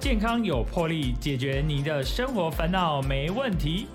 健康有魄力，解决你的生活烦恼没问题。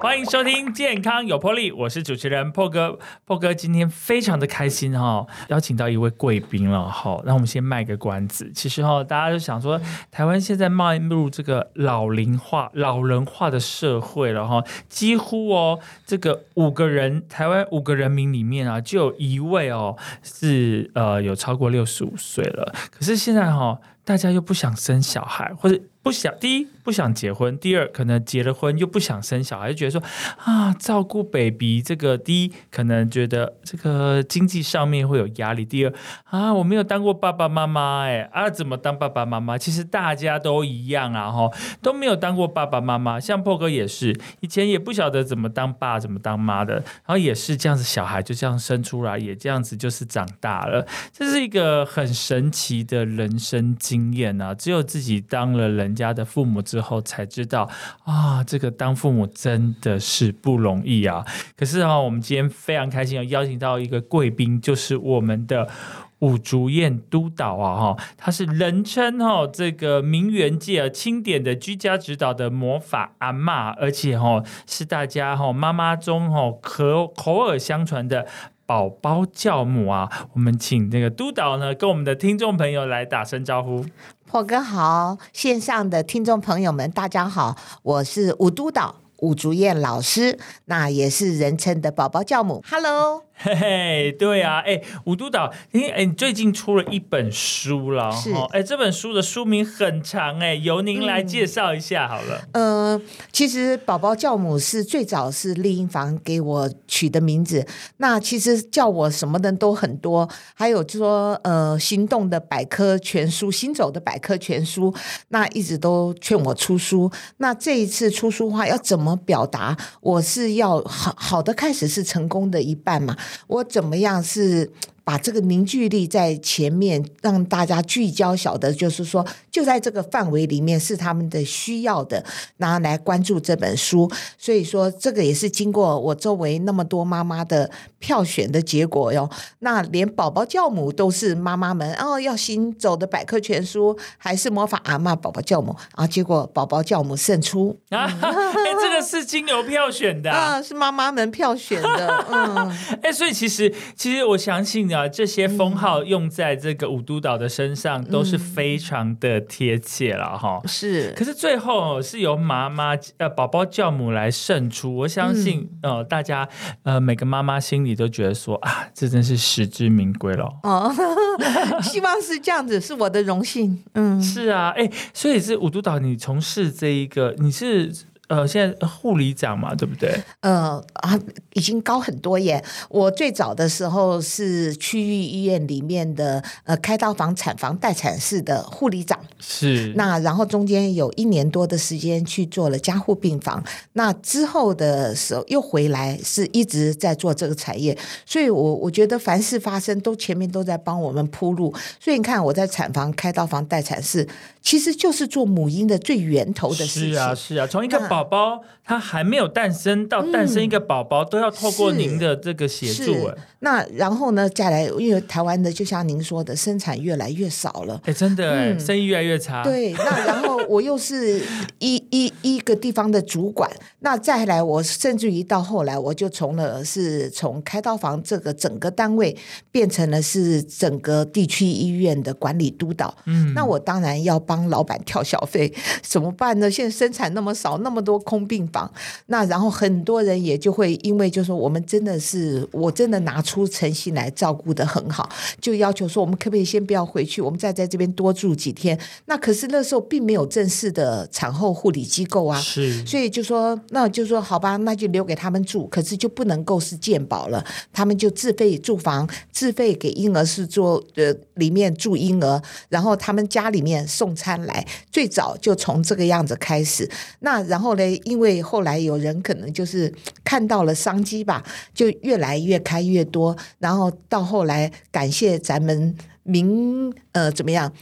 欢迎收听《健康有魄力》，我是主持人破哥。破哥今天非常的开心哈，邀请到一位贵宾了哈。那我们先卖个关子，其实哈，大家都想说，台湾现在迈入这个老龄化、老人化的社会了哈，几乎哦，这个五个人，台湾五个人民里面啊，就有一位哦是呃有超过六十五岁了。可是现在哈，大家又不想生小孩，或者不想第一。不想结婚，第二可能结了婚又不想生小孩，就觉得说啊，照顾 baby 这个第一可能觉得这个经济上面会有压力，第二啊，我没有当过爸爸妈妈，哎啊，怎么当爸爸妈妈？其实大家都一样啊，哈，都没有当过爸爸妈妈，像破哥也是，以前也不晓得怎么当爸，怎么当妈的，然后也是这样子，小孩就这样生出来，也这样子就是长大了，这是一个很神奇的人生经验啊，只有自己当了人人家的父母。之后才知道啊，这个当父母真的是不容易啊！可是啊，我们今天非常开心，要邀请到一个贵宾，就是我们的五竹燕督导啊，哈，他是人称哈这个名媛界啊清点的居家指导的魔法阿妈，而且哈是大家哈妈妈中哈口口耳相传的宝宝教母啊！我们请那个督导呢，跟我们的听众朋友来打声招呼。霍哥好，线上的听众朋友们，大家好，我是五督导武竹燕老师，那也是人称的宝宝教母。Hello。嘿嘿，对啊，哎，吴督导，哎哎，你最近出了一本书了，是，哎，这本书的书名很长，哎，由您来介绍一下好了。呃，其实宝宝教母是最早是丽婴房给我取的名字，那其实叫我什么的都很多，还有就说呃，行动的百科全书，行走的百科全书，那一直都劝我出书。那这一次出书话要怎么表达？我是要好好的开始是成功的一半嘛。我怎么样是？把这个凝聚力在前面，让大家聚焦，晓得就是说，就在这个范围里面是他们的需要的，然后来关注这本书。所以说，这个也是经过我周围那么多妈妈的票选的结果哟。那连宝宝教母都是妈妈们哦，要行走的百科全书，还是魔法阿妈宝宝教母啊？结果宝宝教母胜出啊！哎，这个是经由票选的啊，是妈妈们票选的。嗯，哎，所以其实其实我相信啊。这些封号用在这个五都岛的身上都是非常的贴切了哈。是，可是最后是由妈妈呃宝宝教母来胜出，我相信呃大家呃每个妈妈心里都觉得说啊，这真是实至名归了。哦，希望是这样子，是我的荣幸。嗯，是啊，哎，所以是五都岛，你从事这一个你是。呃，现在护理长嘛，对不对？呃啊，已经高很多耶。我最早的时候是区域医院里面的呃开刀房、产房、待产室的护理长，是。那然后中间有一年多的时间去做了加护病房，那之后的时候又回来，是一直在做这个产业。所以我我觉得凡事发生都前面都在帮我们铺路。所以你看我在产房、开刀房、待产室，其实就是做母婴的最源头的事情。是啊，是啊，从一个宝。宝宝他还没有诞生，到诞生一个宝宝都要透过您的这个协助哎。那然后呢，再来，因为台湾的就像您说的，生产越来越少了，哎，真的哎，生意越来越差。对，那然后我又是一 一一个地方的主管，那再来，我甚至于到后来，我就从了是从开刀房这个整个单位变成了是整个地区医院的管理督导。嗯，那我当然要帮老板跳小费，怎么办呢？现在生产那么少，那么多。多空病房，那然后很多人也就会因为就说我们真的是我真的拿出诚心来照顾的很好，就要求说我们可不可以先不要回去，我们再在这边多住几天。那可是那时候并没有正式的产后护理机构啊，是，所以就说那就说好吧，那就留给他们住，可是就不能够是健保了，他们就自费住房，自费给婴儿是做呃里面住婴儿，然后他们家里面送餐来，最早就从这个样子开始，那然后。因为后来有人可能就是看到了商机吧，就越来越开越多，然后到后来感谢咱们民呃怎么样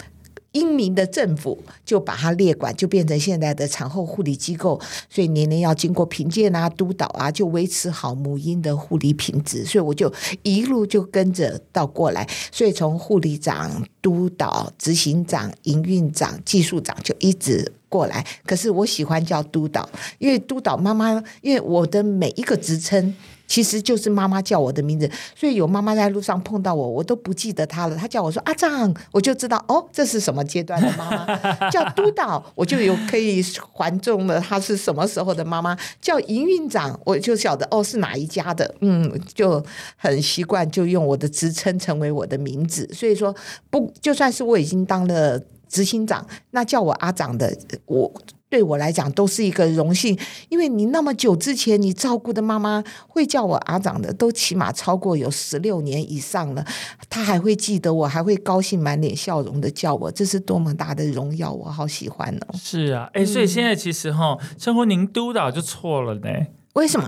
英明的政府就把它列管，就变成现在的产后护理机构，所以年年要经过评鉴啊、督导啊，就维持好母婴的护理品质。所以我就一路就跟着到过来，所以从护理长、督导、执行长、营运长、技术长就一直。过来，可是我喜欢叫督导，因为督导妈妈，因为我的每一个职称其实就是妈妈叫我的名字，所以有妈妈在路上碰到我，我都不记得她了。她叫我说阿丈，我就知道哦，这是什么阶段的妈妈。叫督导，我就有可以还中了，她是什么时候的妈妈。叫营运长，我就晓得哦是哪一家的，嗯，就很习惯就用我的职称成为我的名字。所以说不，就算是我已经当了。执行长，那叫我阿长的，我对我来讲都是一个荣幸，因为你那么久之前你照顾的妈妈会叫我阿长的，都起码超过有十六年以上了，他还会记得我，还会高兴满脸笑容的叫我，这是多么大的荣耀，我好喜欢哦。是啊，哎，所以现在其实哈，称呼您督导就错了呢。为什么？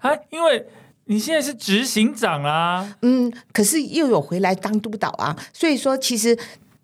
啊，因为你现在是执行长啦。嗯，可是又有回来当督导啊，所以说其实。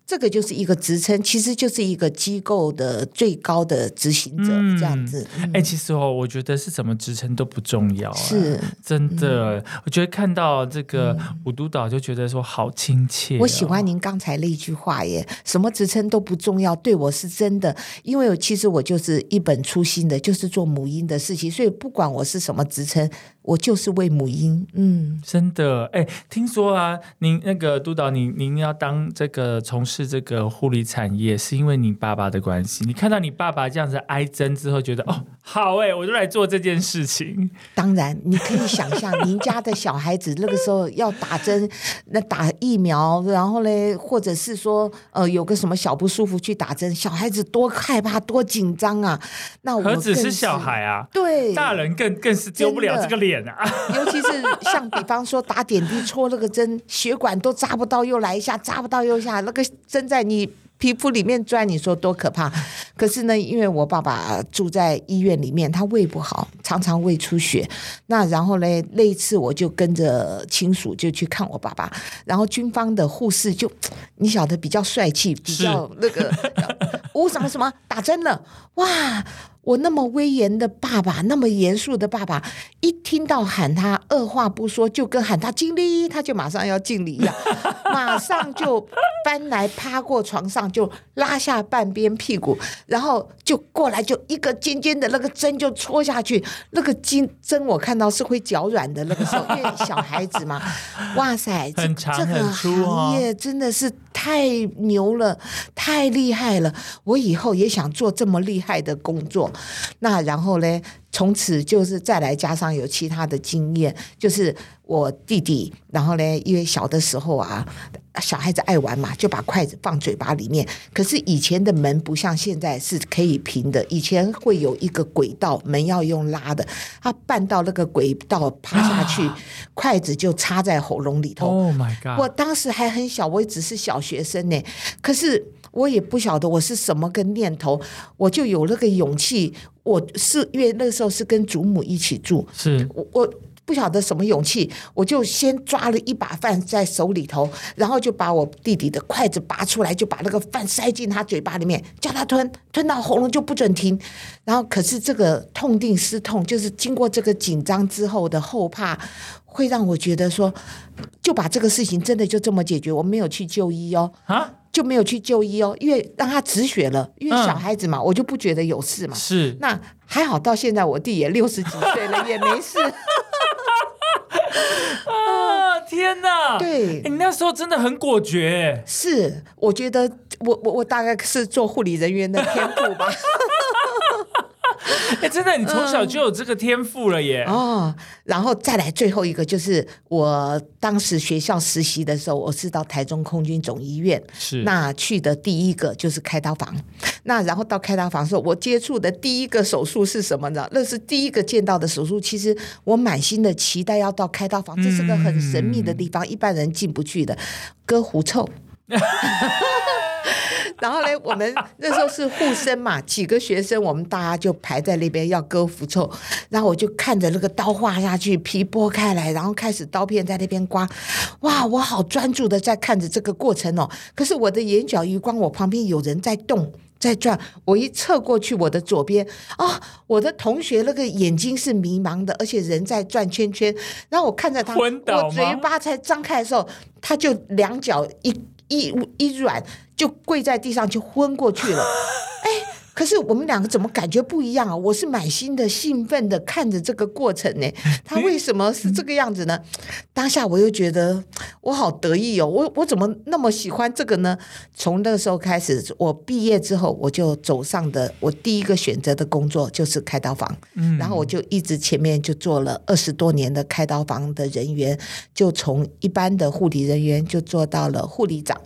这个就是一个职称，其实就是一个机构的最高的执行者这样子。哎，其实哦，我觉得是什么职称都不重要，是真的。我觉得看到这个五督导就觉得说好亲切。我喜欢您刚才那句话耶，什么职称都不重要，对我是真的。因为其实我就是一本初心的，就是做母婴的事情，所以不管我是什么职称。我就是为母婴，嗯，真的，哎，听说啊，您那个督导，您您要当这个从事这个护理产业，是因为你爸爸的关系。你看到你爸爸这样子挨针之后，觉得哦，好哎，我就来做这件事情。当然，你可以想象，您家的小孩子那个时候要打针，那打疫苗，然后嘞，或者是说，呃，有个什么小不舒服去打针，小孩子多害怕，多紧张啊。那何止是小孩啊？对，大人更更是丢不了这个脸。尤其是像比方说打点滴戳那个针，血管都扎不到，又来一下扎不到又下，那个针在你皮肤里面钻，你说多可怕？可是呢，因为我爸爸住在医院里面，他胃不好，常常胃出血。那然后呢，那一次我就跟着亲属就去看我爸爸，然后军方的护士就你晓得比较帅气，比较那个，呜什么什么打针了，哇！我那么威严的爸爸，那么严肃的爸爸，一听到喊他，二话不说，就跟喊他敬礼，他就马上要敬礼一样，马上就翻来趴过床上，就拉下半边屁股，然后就过来，就一个尖尖的那个针就戳下去，那个金针我看到是会脚软的那个时候，因为小孩子嘛，哇塞，这这个行业真的是太牛了，太厉害了，我以后也想做这么厉害的工作。那然后呢？从此就是再来加上有其他的经验，就是我弟弟，然后呢，因为小的时候啊，小孩子爱玩嘛，就把筷子放嘴巴里面。可是以前的门不像现在是可以平的，以前会有一个轨道，门要用拉的。他绊到那个轨道趴下去，筷子就插在喉咙里头。Oh my god！我当时还很小，我也只是小学生呢。可是。我也不晓得我是什么个念头，我就有那个勇气。我是因为那时候是跟祖母一起住，是我我不晓得什么勇气，我就先抓了一把饭在手里头，然后就把我弟弟的筷子拔出来，就把那个饭塞进他嘴巴里面，叫他吞，吞到喉咙就不准停。然后可是这个痛定思痛，就是经过这个紧张之后的后怕，会让我觉得说，就把这个事情真的就这么解决，我没有去就医哦啊。就没有去就医哦，因为让他止血了，因为小孩子嘛，我就不觉得有事嘛。是，那还好，到现在我弟也六十几岁了，也没事。啊，天哪！对，你那时候真的很果决。是，我觉得我我我大概是做护理人员的天赋吧。哎，真的，你从小就有这个天赋了耶！哦，然后再来最后一个，就是我当时学校实习的时候，我是到台中空军总医院，是那去的第一个就是开刀房。那然后到开刀房的时候，我接触的第一个手术是什么呢？那是第一个见到的手术。其实我满心的期待要到开刀房，这是个很神秘的地方，一般人进不去的，割狐臭。然后呢，我们那时候是护生嘛，几个学生，我们大家就排在那边要割符咒，然后我就看着那个刀划下去，皮剥开来，然后开始刀片在那边刮，哇，我好专注的在看着这个过程哦。可是我的眼角余光，我旁边有人在动。在转，我一侧过去，我的左边啊，我的同学那个眼睛是迷茫的，而且人在转圈圈。然后我看着他，我嘴巴才张开的时候，他就两脚一一一软，就跪在地上，就昏过去了。哎。可是我们两个怎么感觉不一样啊？我是满心的兴奋的看着这个过程呢，他为什么是这个样子呢？当下我又觉得我好得意哦，我我怎么那么喜欢这个呢？从那个时候开始，我毕业之后我就走上的我第一个选择的工作就是开刀房，嗯，然后我就一直前面就做了二十多年的开刀房的人员，就从一般的护理人员就做到了护理长。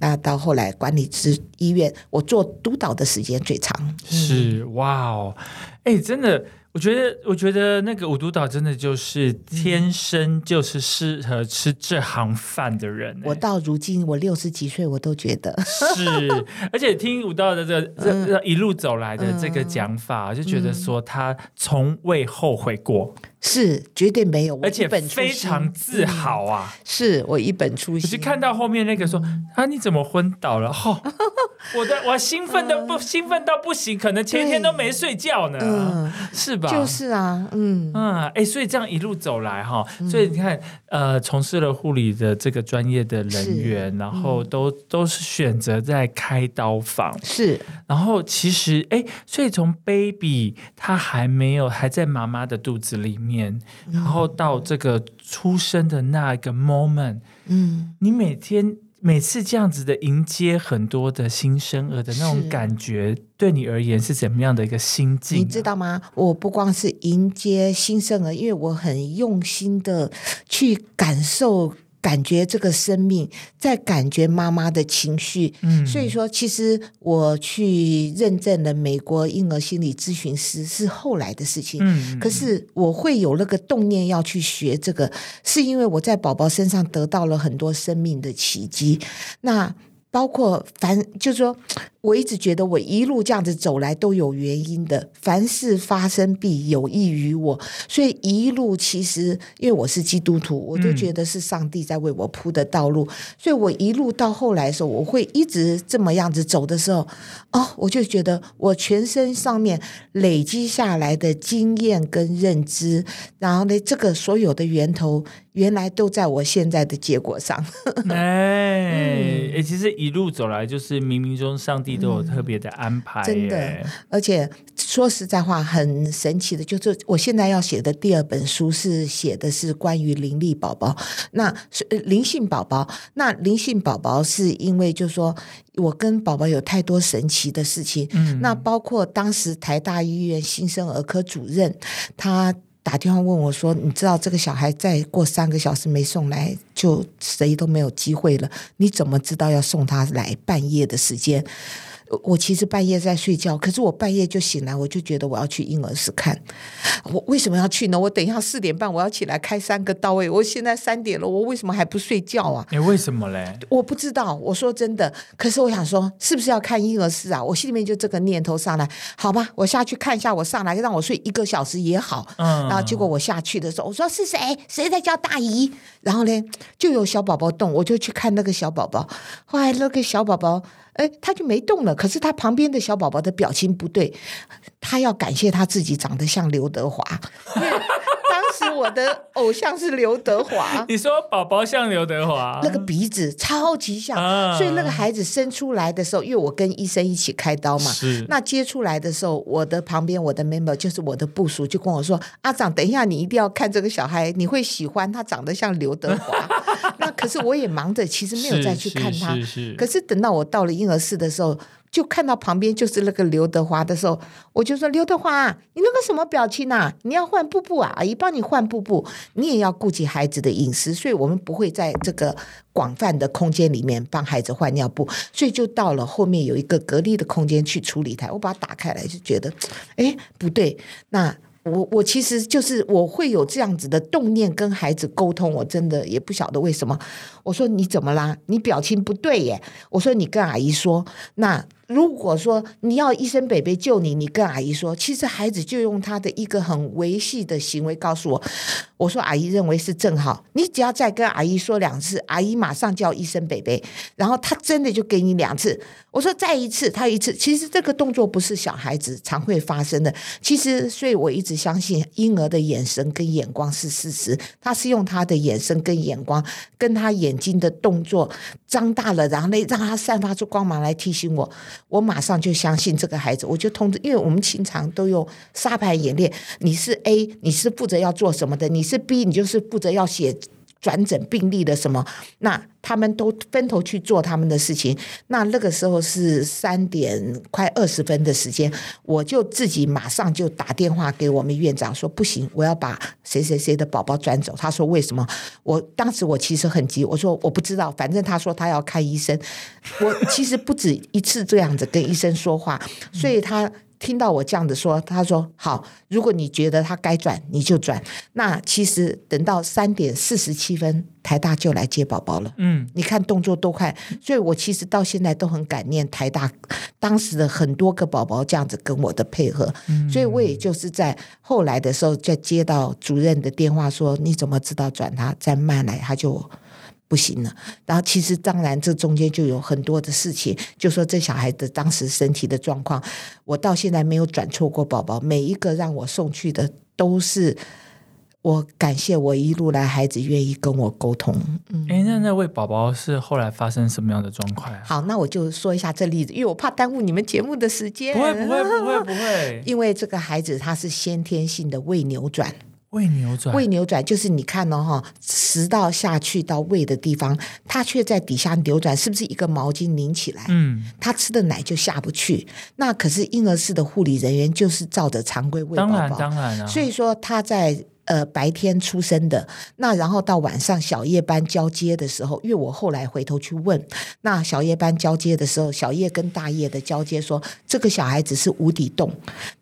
那到后来管理之医院，我做督导的时间最长。是哇哦，哎，真的。我觉得，我觉得那个五督导真的就是天生就是适合吃这行饭的人。我到如今我六十几岁，我都觉得是。而且听五道的这这一路走来的这个讲法，就觉得说他从未后悔过，是绝对没有，而且非常自豪啊！是我一本初心。可是看到后面那个说啊，你怎么昏倒了？哈，我的我兴奋的不兴奋到不行，可能前一天都没睡觉呢，是吧。就是啊，嗯嗯，哎，所以这样一路走来哈，所以你看，呃，从事了护理的这个专业的人员，然后都都是选择在开刀房，是，然后其实哎，所以从 baby 他还没有还在妈妈的肚子里面，然后到这个出生的那个 moment，嗯，你每天。每次这样子的迎接很多的新生儿的那种感觉，对你而言是怎么样的一个心境？你知道吗？我不光是迎接新生儿，因为我很用心的去感受。感觉这个生命，在感觉妈妈的情绪，嗯，所以说，其实我去认证了美国婴儿心理咨询师是后来的事情，嗯，可是我会有那个动念要去学这个，是因为我在宝宝身上得到了很多生命的奇迹，那。包括凡，就是说，我一直觉得我一路这样子走来都有原因的。凡事发生必有益于我，所以一路其实因为我是基督徒，我就觉得是上帝在为我铺的道路。所以我一路到后来的时候，我会一直这么样子走的时候，哦，我就觉得我全身上面累积下来的经验跟认知，然后呢，这个所有的源头。原来都在我现在的结果上，哎哎，其实一路走来，就是冥冥中上帝都有特别的安排，真的。而且说实在话，很神奇的，就是我现在要写的第二本书是写的是关于灵力宝宝，那灵性宝宝。那灵性宝宝是因为，就是说我跟宝宝有太多神奇的事情，嗯，那包括当时台大医院新生儿科主任他。打电话问我说：“你知道这个小孩再过三个小时没送来，就谁都没有机会了。你怎么知道要送他来半夜的时间？”我其实半夜在睡觉，可是我半夜就醒来，我就觉得我要去婴儿室看。我为什么要去呢？我等一下四点半我要起来开三个到位，我现在三点了，我为什么还不睡觉啊？你为什么嘞？我不知道。我说真的，可是我想说，是不是要看婴儿室啊？我心里面就这个念头上来，好吧，我下去看一下。我上来让我睡一个小时也好。嗯。然后结果我下去的时候，我说是谁？谁在叫大姨？然后呢，就有小宝宝动，我就去看那个小宝宝。后来那个小宝宝。哎，他就没动了。可是他旁边的小宝宝的表情不对，他要感谢他自己长得像刘德华。当时我的偶像是刘德华。你说宝宝像刘德华，那个鼻子超级像，所以那个孩子生出来的时候，因为我跟医生一起开刀嘛，那接出来的时候，我的旁边我的 member 就是我的部属，就跟我说：“阿长，等一下你一定要看这个小孩，你会喜欢他长得像刘德华。”那可是我也忙着，其实没有再去看他。可是等到我到了婴儿室的时候，就看到旁边就是那个刘德华的时候，我就说：“刘德华，你那个什么表情啊？你要换布布啊？阿姨帮你换布布，你也要顾及孩子的隐私，所以我们不会在这个广泛的空间里面帮孩子换尿布，所以就到了后面有一个隔离的空间去处理他。我把它打开来，就觉得，哎，不对，那。我我其实就是我会有这样子的动念跟孩子沟通，我真的也不晓得为什么。我说你怎么啦？你表情不对耶。我说你跟阿姨说，那如果说你要医生北北救你，你跟阿姨说，其实孩子就用他的一个很维系的行为告诉我，我说阿姨认为是正好，你只要再跟阿姨说两次，阿姨马上叫医生北北，然后他真的就给你两次。我说再一次，他一次，其实这个动作不是小孩子常会发生的。其实，所以我一直相信婴儿的眼神跟眼光是事实，他是用他的眼神跟眼光跟他眼睛的动作张大了，然后呢让他散发出光芒来提醒我。我马上就相信这个孩子，我就通知，因为我们经常都用沙盘演练。你是 A，你是负责要做什么的；你是 B，你就是负责要写转诊病历的什么。那他们都分头去做他们的事情。那那个时候是三点快二十分的时间，我就自己马上就打电话给我们院长说，不行，我要把谁谁谁的宝宝转走。他说为什么？我当时我其实很急，我说我不知道，反正他说他要看医生。我其实不止一次这样子跟医生说话，所以他。听到我这样子说，他说好，如果你觉得他该转，你就转。那其实等到三点四十七分，台大就来接宝宝了。嗯，你看动作多快，所以我其实到现在都很感念台大当时的很多个宝宝这样子跟我的配合。所以我也就是在后来的时候，再接到主任的电话说，你怎么知道转他？再慢来，他就。不行了，然后其实当然这中间就有很多的事情，就说这小孩子当时身体的状况，我到现在没有转错过宝宝，每一个让我送去的都是我感谢我一路来孩子愿意跟我沟通。嗯，哎，那那位宝宝是后来发生什么样的状况？好，那我就说一下这例子，因为我怕耽误你们节目的时间。不会，不会，不会，不会，因为这个孩子他是先天性的胃扭转。胃扭转，胃扭转就是你看哦，哈，食道下去到胃的地方，它却在底下扭转，是不是一个毛巾拧起来？嗯，他吃的奶就下不去。那可是婴儿室的护理人员就是照着常规喂宝宝，当然当然所以说他在。呃，白天出生的那，然后到晚上小夜班交接的时候，因为我后来回头去问，那小夜班交接的时候，小夜跟大夜的交接说，这个小孩子是无底洞，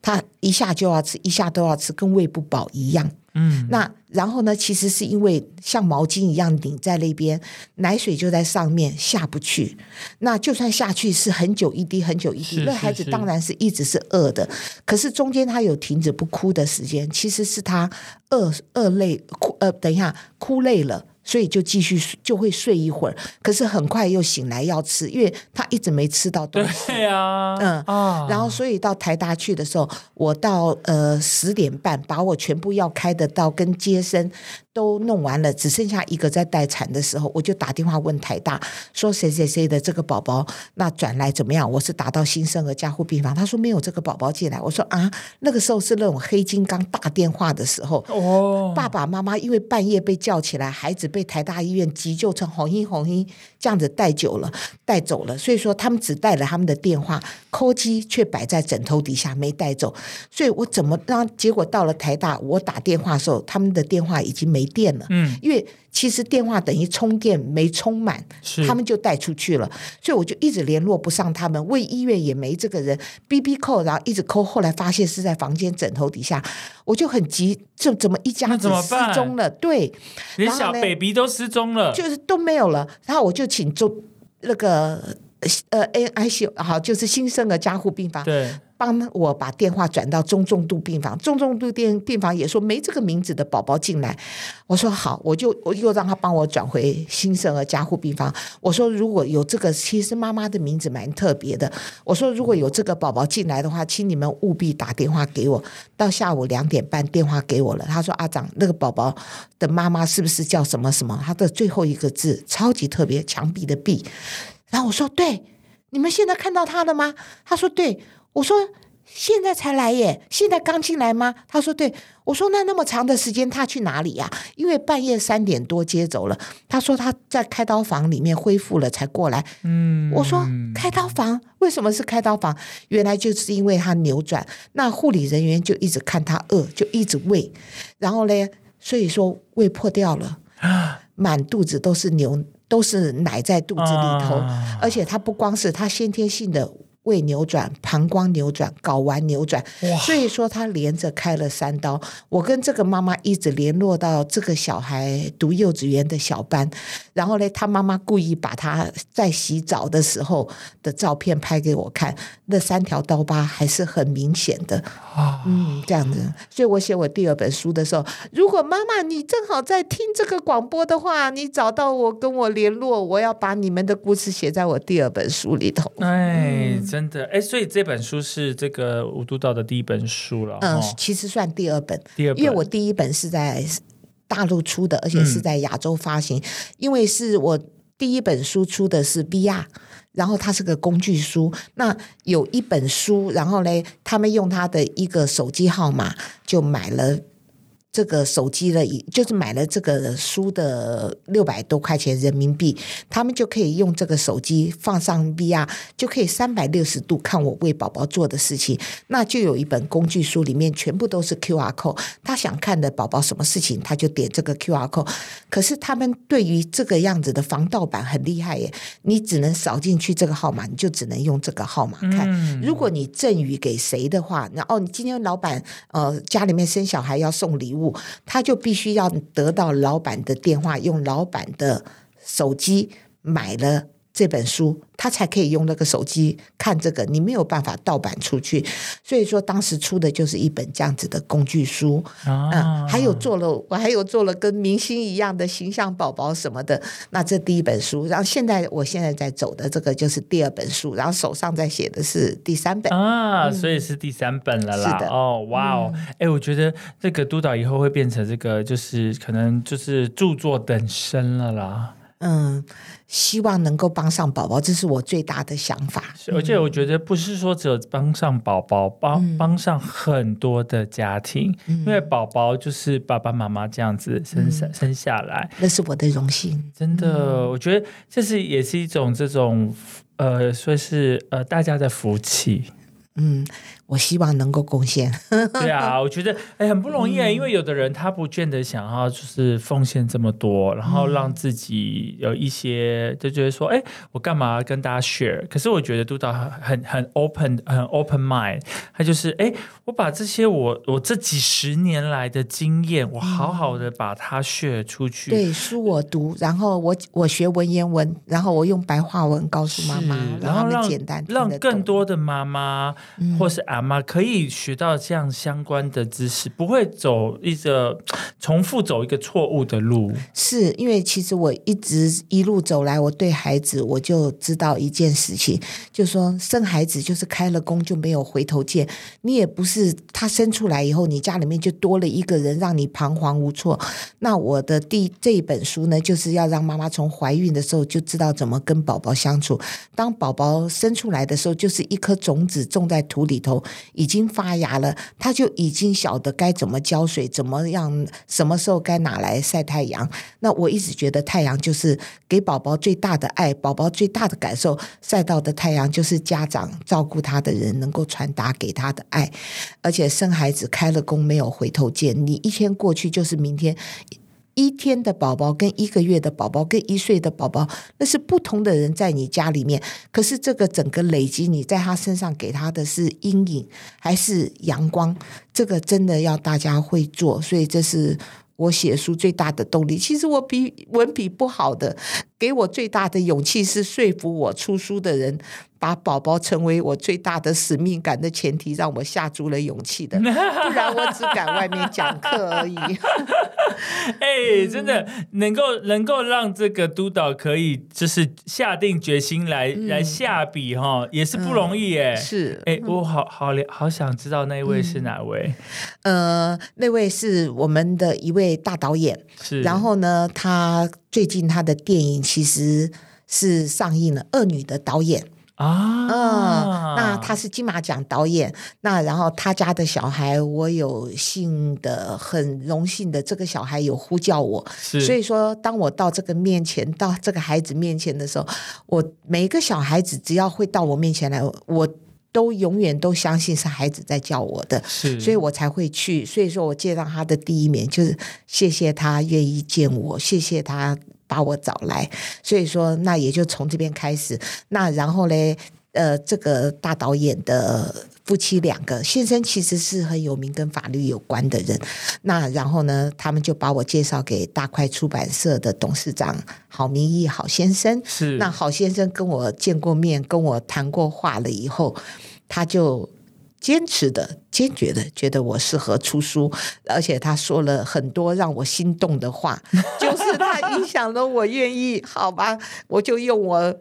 他一下就要吃，一下都要吃，跟喂不饱一样。嗯，那然后呢？其实是因为像毛巾一样拧在那边，奶水就在上面下不去。那就算下去是很久一滴，很久一滴。那孩子当然是一直是饿的，可是中间他有停止不哭的时间，其实是他饿饿累哭呃，等一下哭累了。所以就继续就会睡一会儿，可是很快又醒来要吃，因为他一直没吃到东西。对啊，嗯然后所以到台大去的时候，我到呃十点半把我全部要开的到跟接生都弄完了，只剩下一个在待产的时候，我就打电话问台大，说谁谁谁的这个宝宝那转来怎么样？我是打到新生儿加护病房，他说没有这个宝宝进来。我说啊，那个时候是那种黑金刚打电话的时候，哦，爸爸妈妈因为半夜被叫起来，孩子被。被台大医院急救成红衣红衣这样子带久了带走了，所以说他们只带了他们的电话，扣机却摆在枕头底下没带走，所以我怎么让结果到了台大，我打电话的时候，他们的电话已经没电了，嗯，因为。其实电话等于充电没充满，他们就带出去了，所以我就一直联络不上他们。为医院也没这个人，B B 扣，然后一直扣，后来发现是在房间枕头底下，我就很急，这怎么一家子失踪了？对，连小 baby 都失踪了，就是都没有了。然后我就请中那个呃 A I C 好，就是新生儿加护病房。对。帮我把电话转到中重度病房，中重度电病房也说没这个名字的宝宝进来。我说好，我就我又让他帮我转回新生儿加护病房。我说如果有这个，其实妈妈的名字蛮特别的。我说如果有这个宝宝进来的话，请你们务必打电话给我。到下午两点半电话给我了，他说阿长那个宝宝的妈妈是不是叫什么什么？他的最后一个字超级特别，墙壁的壁。然后我说对，你们现在看到他了吗？他说对。我说现在才来耶，现在刚进来吗？他说对。我说那那么长的时间他去哪里呀？因为半夜三点多接走了。他说他在开刀房里面恢复了才过来。嗯，我说开刀房为什么是开刀房？原来就是因为他扭转，那护理人员就一直看他饿，就一直喂，然后嘞，所以说胃破掉了，满肚子都是牛，都是奶在肚子里头，而且他不光是他先天性的。胃扭转、膀胱扭转、睾丸扭转，所以说他连着开了三刀。我跟这个妈妈一直联络到这个小孩读幼稚园的小班，然后呢，他妈妈故意把他在洗澡的时候的照片拍给我看，那三条刀疤还是很明显的。啊，嗯，这样子，所以我写我第二本书的时候，如果妈妈你正好在听这个广播的话，你找到我跟我联络，我要把你们的故事写在我第二本书里头。哎，真的。哎，所以这本书是这个吴督导的第一本书了，嗯哦，其实算第二本，第二本，因为我第一本是在大陆出的，而且是在亚洲发行，因为是我第一本书出的是 VR。然后它是个工具书，那有一本书，然后嘞，他们用他的一个手机号码就买了这个手机了，以就是买了这个书的六百多块钱人民币，他们就可以用这个手机放上 VR，就可以三百六十度看我为宝宝做的事情。那就有一本工具书，里面全部都是 QR code，他想看的宝宝什么事情，他就点这个 QR code。可是他们对于这个样子的防盗版很厉害耶，你只能扫进去这个号码，你就只能用这个号码看。嗯如果你赠予给谁的话，然后你今天老板呃家里面生小孩要送礼物，他就必须要得到老板的电话，用老板的手机买了。这本书，他才可以用那个手机看这个，你没有办法盗版出去，所以说当时出的就是一本这样子的工具书，啊嗯，还有做了，我还有做了跟明星一样的形象宝宝什么的。那这第一本书，然后现在我现在在走的这个就是第二本书，然后手上在写的是第三本。啊，所以是第三本了啦。是的嗯哦，哇哦，哎、我觉得这个督导以后会变成这个，就是可能就是著作等身了啦。嗯，希望能够帮上宝宝，这是我最大的想法。是而且我觉得不是说只有帮上宝宝，帮嗯帮上很多的家庭，因为宝宝就是爸爸妈妈这样子生下、生下来，那是我的荣幸。真的，我觉得这是也是一种这种呃，说是呃大家的福气。嗯，我希望能够贡献。对啊，我觉得哎很不容易哎，因为有的人他不见得想要就是奉献这么多，然后让自己有一些就觉得说，哎，我干嘛跟大家 share？可是我觉得督导很很很 open 很 open mind，他就是哎，我把这些我我这几十年来的经验，我好好的把它 share 出去。对，书我读，然后我我学文言文，然后我用白话文告诉妈妈然后让简单让。更多的妈妈、或是阿妈可以学到这样相关的知识，不会走一个 重复走一个错误的路。是因为其实我一直一路走来，我对孩子我就知道一件事情，就是说生孩子就是开了弓就没有回头箭。你也不是他生出来以后，你家里面就多了一个人让你彷徨无措。那我的第这一本书呢，就是要让妈妈从怀孕的时候就知道怎么跟宝宝相处。当宝宝生出来的时候，就是一颗种子种在土里头，已经发芽了，他就已经晓得该怎么浇水，怎么样，什么时候该拿来晒太阳。那我一直觉得太阳就是给宝宝最大的爱，宝宝最大的感受，晒到的太阳就是家长照顾他的人能够传达给他的爱。而且生孩子开了弓没有回头箭，你一天过去就是明天。一天的宝宝跟一个月的宝宝跟一岁的宝宝，那是不同的人在你家里面。可是这个整个累积，你在他身上给他的是阴影还是阳光？这个真的要大家会做，所以这是我写书最大的动力。其实我比文笔不好的，给我最大的勇气是说服我出书的人，把宝宝成为我最大的使命感的前提，让我下足了勇气的。不然我只敢外面讲课而已。哎、真的能够能够让这个督导可以就是下定决心来、来下笔哈，也是不容易哎、是，哎、我好好好想知道那一位是哪位？呃，那位是我们的一位大导演，是，然后呢，他最近他的电影其实是上映了，《恶女》的导演。啊，嗯，那他是金马奖导演，那然后他家的小孩，我有幸的很荣幸的，这个小孩有呼叫我，所以说，当我到这个面前，到这个孩子面前的时候，我每一个小孩子只要会到我面前来，我都永远都相信是孩子在叫我的。是，所以我才会去。所以说我见到他的第一面，就是谢谢他愿意见我，谢谢他把我找来。所以说，那也就从这边开始。那然后嘞。呃这个大导演的夫妻两个，先生其实是很有名，跟法律有关的人。那然后呢，他们就把我介绍给大块出版社的董事长郝明义郝先生。是那郝先生跟我见过面，跟我谈过话了以后，他就坚持的、坚决的觉得我适合出书，而且他说了很多让我心动的话，就是他影响了我愿意，好吧，我就用我。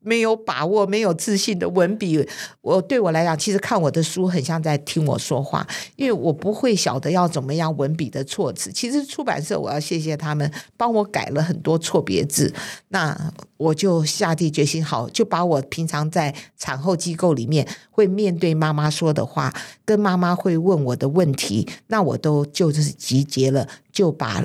没有把握、没有自信的文笔，我对我来讲，其实看我的书很像在听我说话，因为我不会晓得要怎么样文笔的措辞。其实出版社我要谢谢他们，帮我改了很多错别字。那我就下定决心，好，就把我平常在产后机构里面会面对妈妈说的话，跟妈妈会问我的问题，那我都就是集结了，就把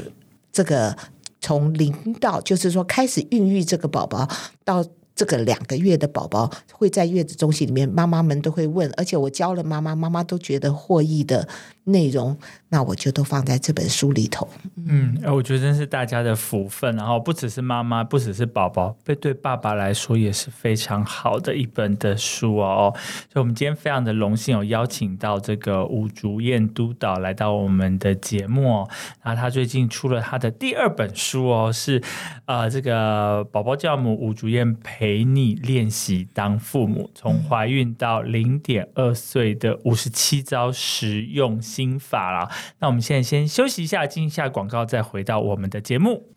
这个从零到，就是说开始孕育这个宝宝到。这个两个月的宝宝会在月子中心里面，妈妈们都会问，而且我教了妈妈，妈妈都觉得获益的内容，那我就都放在这本书里头。嗯，我觉得真是大家的福分，然后不只是妈妈，不只是宝宝，对对爸爸来说也是非常好的一本的书哦。所以，我们今天非常的荣幸有邀请到这个吴竹燕督导来到我们的节目哦。然后，他最近出了他的第二本书哦，是呃，这个宝宝教母吴竹燕。陪你练习当父母，从怀孕到零点二岁的五十七招实用心法啦。那我们现在先休息一下，进一下广告，再回到我们的节目。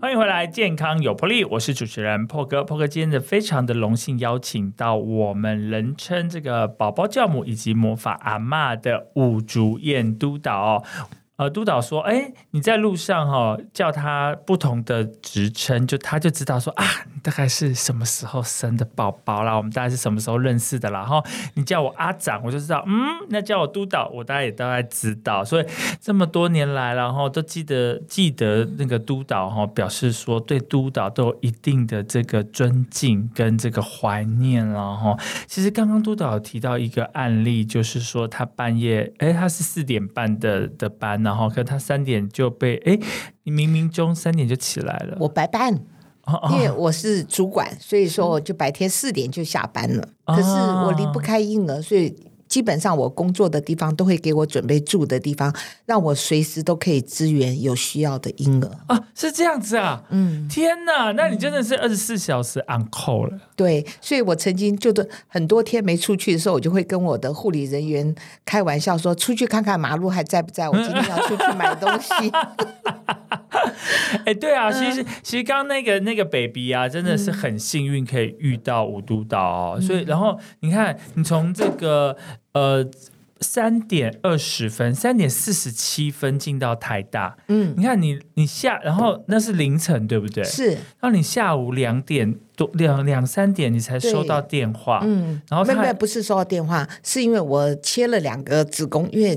欢迎回来，健康有魄力，我是主持人破哥。破哥今天的非常的荣幸，邀请到我们人称这个宝宝教母以及魔法阿妈的五竹燕督导。呃，督导说：“哎，你在路上哈，叫他不同的职称，就他就知道说啊，你大概是什么时候生的宝宝啦？我们大概是什么时候认识的啦？哈，你叫我阿长，我就知道，嗯，那叫我督导，我大概也大概知道。所以这么多年来，然后都记得记得那个督导哈，表示说对督导都有一定的这个尊敬跟这个怀念了哈。其实刚刚督导提到一个案例，就是说他半夜，哎，他是四点半的的班呢。”然后，可他三点就被哎，你冥冥中三点就起来了。我白班，因为我是主管，所以说我就白天四点就下班了。可是我离不开婴儿，所以。基本上我工作的地方都会给我准备住的地方，让我随时都可以支援有需要的婴儿。啊，是这样子啊，嗯，天哪，那你真的是二十四小时 on call 了。对，所以我曾经就是很多天没出去的时候，我就会跟我的护理人员开玩笑说，出去看看马路还在不在，我今天要出去买东西。哎，对啊，其实其实刚刚那个那个 baby 啊，真的是很幸运可以遇到五督导哦，所以然后你看，你从这个呃。三点二十分，三点四十七分进到台大。嗯，你看你你下，然后那是凌晨，对不对？是。然后你下午两点多两两三点，你才收到电话。嗯，然后没有不是收到电话，是因为我切了两个子宫，因为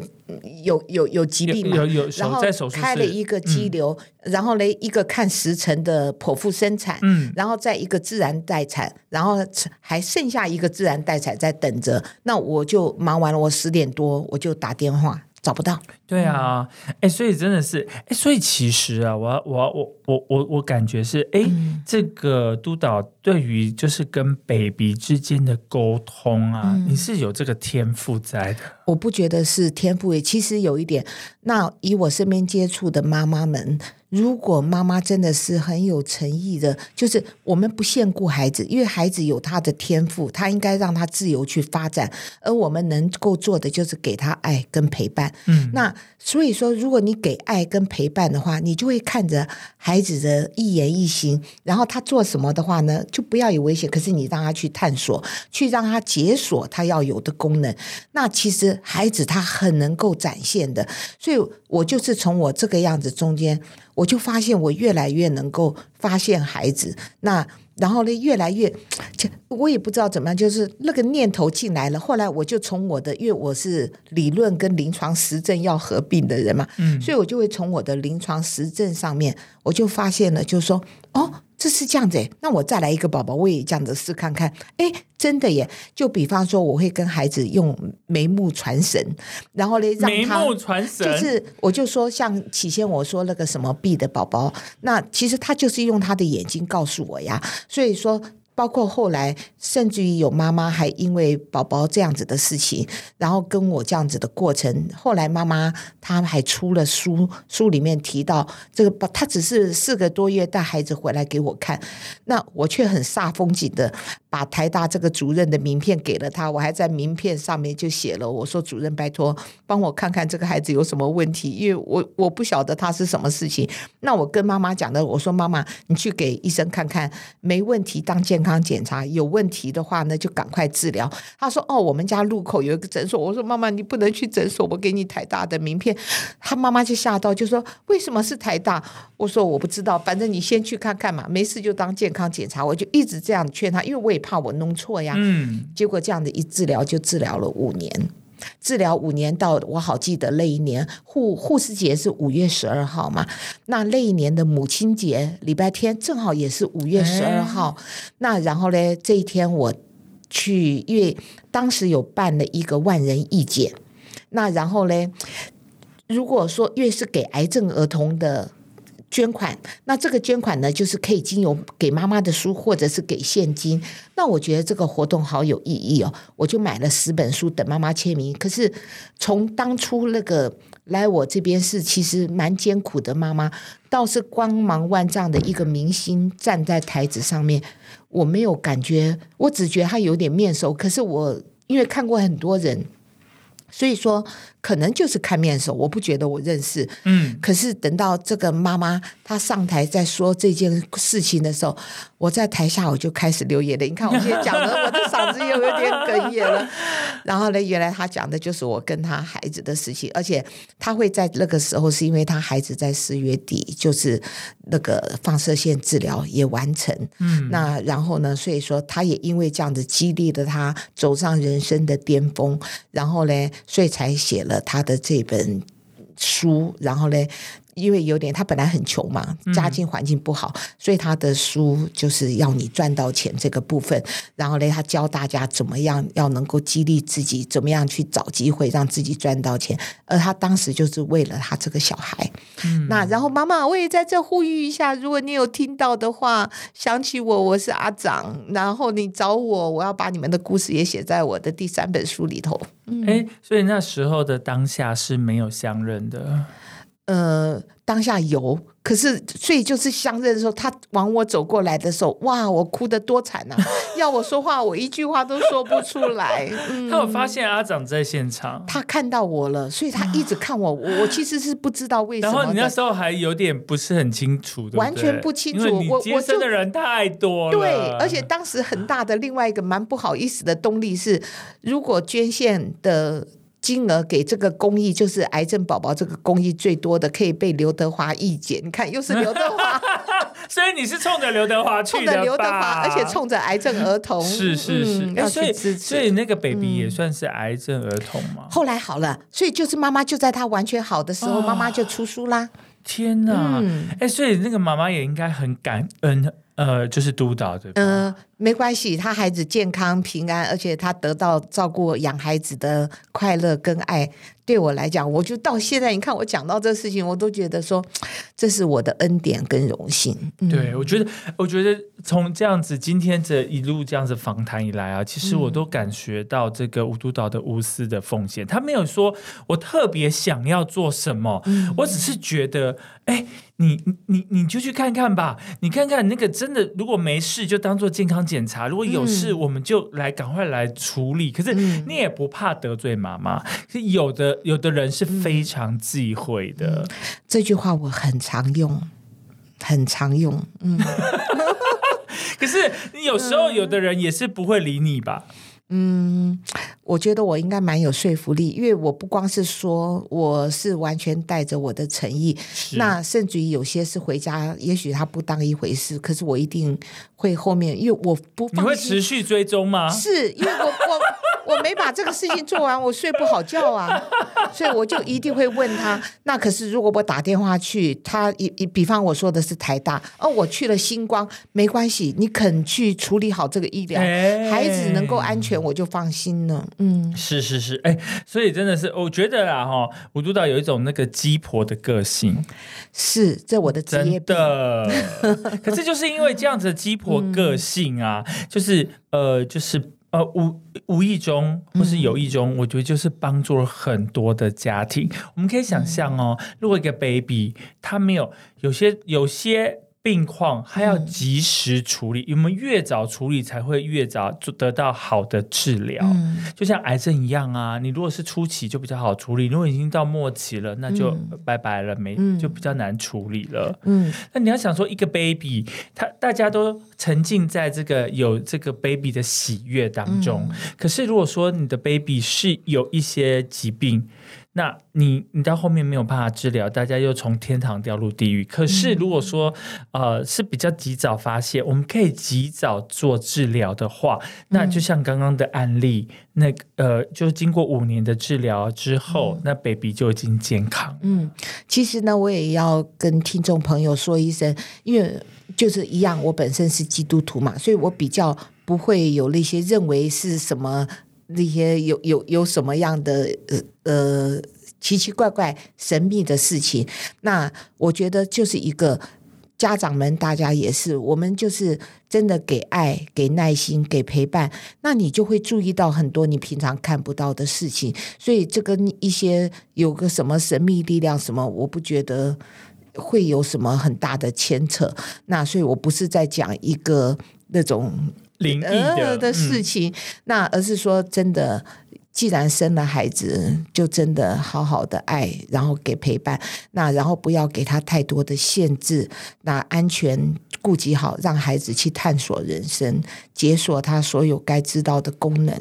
有有有疾病嘛，有有然后开了一个肌瘤，然后嘞一个看时辰的剖腹生产，嗯，然后再一个自然待产，然后还剩下一个自然待产在等着。那我就忙完了，我十点。多我就打电话找不到，对啊，哎，所以真的是，哎，所以其实啊，我我我我我我感觉是，哎，这个督导对于就是跟 baby 之间的沟通啊，你是有这个天赋在的。我不觉得是天赋，其实有一点。那以我身边接触的妈妈们。如果妈妈真的是很有诚意的，就是我们不限顾孩子，因为孩子有他的天赋，他应该让他自由去发展，而我们能够做的就是给他爱跟陪伴。嗯，那所以说，如果你给爱跟陪伴的话，你就会看着孩子的一言一行，然后他做什么的话呢，就不要有危险，可是你让他去探索，去让他解锁他要有的功能，那其实孩子他很能够展现的。所以我就是从我这个样子中间。我就发现我越来越能够发现孩子，那然后呢，越来越，就我也不知道怎么样，就是那个念头进来了。后来我就从我的，因为我是理论跟临床实证要合并的人嘛，嗯所以我就会从我的临床实证上面，我就发现了，就是说，哦，这是这样子诶，那我再来一个宝宝，我也这样子试看看，哎，真的耶！就比方说，我会跟孩子用眉目传神，然后呢，让他眉目传神，就是，我就说，像起先我说那个什么 B 的宝宝，那其实他就是用他的眼睛告诉我呀。所以说，包括后来，甚至于有妈妈还因为宝宝这样子的事情，然后跟我这样子的过程，后来妈妈她还出了书，书里面提到这个，她只是四个多月带孩子回来给我看，那我却很煞风景的把台大这个主任的名片给了他，我还在名片上面就写了，我说主任拜托帮我看看这个孩子有什么问题，因为我我不晓得他是什么事情。那我跟妈妈讲的，我说妈妈你去给医生看看，没问题当健康检查，有问题的话呢就赶快治疗。他说哦，我们家路口有一个诊所，我说妈妈你不能去诊所，我给你台大的名片。他妈妈就吓到，就说为什么是台大？我说我不知道，反正你先去看看嘛，没事就当健康检查。我就一直这样劝他，因为我也怕我弄错呀。嗯，结果这样的一治疗就治疗了五年，治疗五年到我好记得那一年护护士节是五月十二号嘛，那那一年的母亲节礼拜天正好也是五月十二号，那然后呢这一天我去，因为当时有办了一个万人义检，那然后呢，如果说越是给癌症儿童的。捐款，那这个捐款呢，就是可以经由给妈妈的书，或者是给现金。那我觉得这个活动好有意义哦，我就买了十本书等妈妈签名。可是从当初那个来我这边是其实蛮艰苦的妈妈，倒是光芒万丈的一个明星站在台子上面，我没有感觉，我只觉得他有点面熟。可是我因为看过很多人。所以说，可能就是看面熟，我不觉得我认识。嗯，可是等到这个妈妈她上台在说这件事情的时候，我在台下我就开始流眼泪。你看我现在讲的，我的嗓子又有点哽咽了。然后呢，原来她讲的就是我跟她孩子的事情，而且她会在那个时候，是因为她孩子在四月底就是那个放射线治疗也完成。嗯，那然后呢，所以说她也因为这样子激励了她走上人生的巅峰，然后呢，所以才写了他的这本书，然后呢。因为有点，他本来很穷嘛，家境环境不好，所以他的书就是要你赚到钱这个部分。然后呢，他教大家怎么样要能够激励自己，怎么样去找机会让自己赚到钱。而他当时就是为了他这个小孩。那然后妈妈，我也在这呼吁一下，如果你有听到的话，想起我，我是阿长，然后你找我，我要把你们的故事也写在我的第三本书里头。哎，所以那时候的当下是没有相认的。呃，当下有，可是所以就是相认的时候，他往我走过来的时候，哇，我哭得多惨啊、要我说话，我一句话都说不出来。嗯，他有发现阿长在现场，他看到我了，所以他一直看我。我我其实是不知道为什么然。后你那时候还有点不是很清楚，对不对完全不清楚我我生的人太多了，对，而且当时很大的另外一个蛮不好意思的动力是，如果捐献的。金额给这个公益，就是癌症宝宝这个公益最多的，可以被刘德华义剪。你看，又是刘德华，所以你是冲着刘德华去冲着刘德华，而且冲着癌症儿童，是是是，嗯要哎所以去支持。嗯所以那个 baby 也算是癌症儿童嘛？后来好了，所以就是妈妈就在他完全好的时候，哦妈妈就出书啦。天哪！嗯哎，所以那个妈妈也应该很感恩，呃，就是督导对吧？嗯、没关系，他孩子健康平安，而且他得到照顾养孩子的快乐跟爱。对我来讲，我就到现在，你看我讲到这事情，我都觉得说，这是我的恩典跟荣幸。嗯、对，我觉得，我觉得从这样子今天这一路这样子访谈以来啊，其实我都感觉到这个吴督导的无私的奉献。他没有说我特别想要做什么，我只是觉得，哎，你你你你就去看看吧，你看看那个真的，如果没事就当做健康检查，如果有事我们就来赶快来处理。可是你也不怕得罪妈妈，是有的有的人是非常忌讳的。这句话我很常用，很常用。嗯，可是你有时候有的人也是不会理你吧？嗯，我觉得我应该蛮有说服力，因为我不光是说我是完全带着我的诚意，那甚至于有些是回家，也许他不当一回事，可是我一定会后面，因为我不你会持续追踪吗？是因为我我我没把这个事情做完，我睡不好觉啊，所以我就一定会问他。那可是如果我打电话去，他一一比方我说的是台大，哦，我去了星光，没关系，你肯去处理好这个医疗，哎孩子能够安全，我就放心了。嗯，是是是，哎、所以真的是，我觉得啦，哈，吴督导有一种那个鸡婆的个性，是这我的职业真。的。可是就是因为这样子的鸡婆个性啊，就是呃，就是呃无无意中或是有意中，我觉得就是帮助了很多的家庭。我们可以想象哦，如果一个 baby 他没有有些有些。病况还要及时处理，我们越早处理才会越早就得到好的治疗。嗯。就像癌症一样啊，你如果是初期就比较好处理，如果已经到末期了，那就拜拜了，没嗯。就比较难处理了。嗯。那你要想说，一个 baby，他大家都沉浸在这个有这个 baby 的喜悦当中，嗯。可是如果说你的 baby 是有一些疾病，那你你到后面没有办法治疗，大家又从天堂掉入地狱。可是如果说、呃是比较及早发现，我们可以及早做治疗的话，那就像刚刚的案例，那个呃，就经过五年的治疗之后，那 baby 就已经健康。嗯，其实呢，我也要跟听众朋友说一声，因为就是一样，我本身是基督徒嘛，所以我比较不会有那些认为是什么那些有有有什么样的呃呃奇奇怪怪神秘的事情。那我觉得就是一个。家长们，大家也是，我们就是真的给爱、给耐心、给陪伴，那你就会注意到很多你平常看不到的事情。所以这跟一些有个什么神秘力量什么，我不觉得会有什么很大的牵扯。那所以我不是在讲一个那种灵异的、事情，那而是说真的。既然生了孩子，就真的好好的爱，然后给陪伴，那然后不要给他太多的限制，那安全顾及好，让孩子去探索人生，解锁他所有该知道的功能。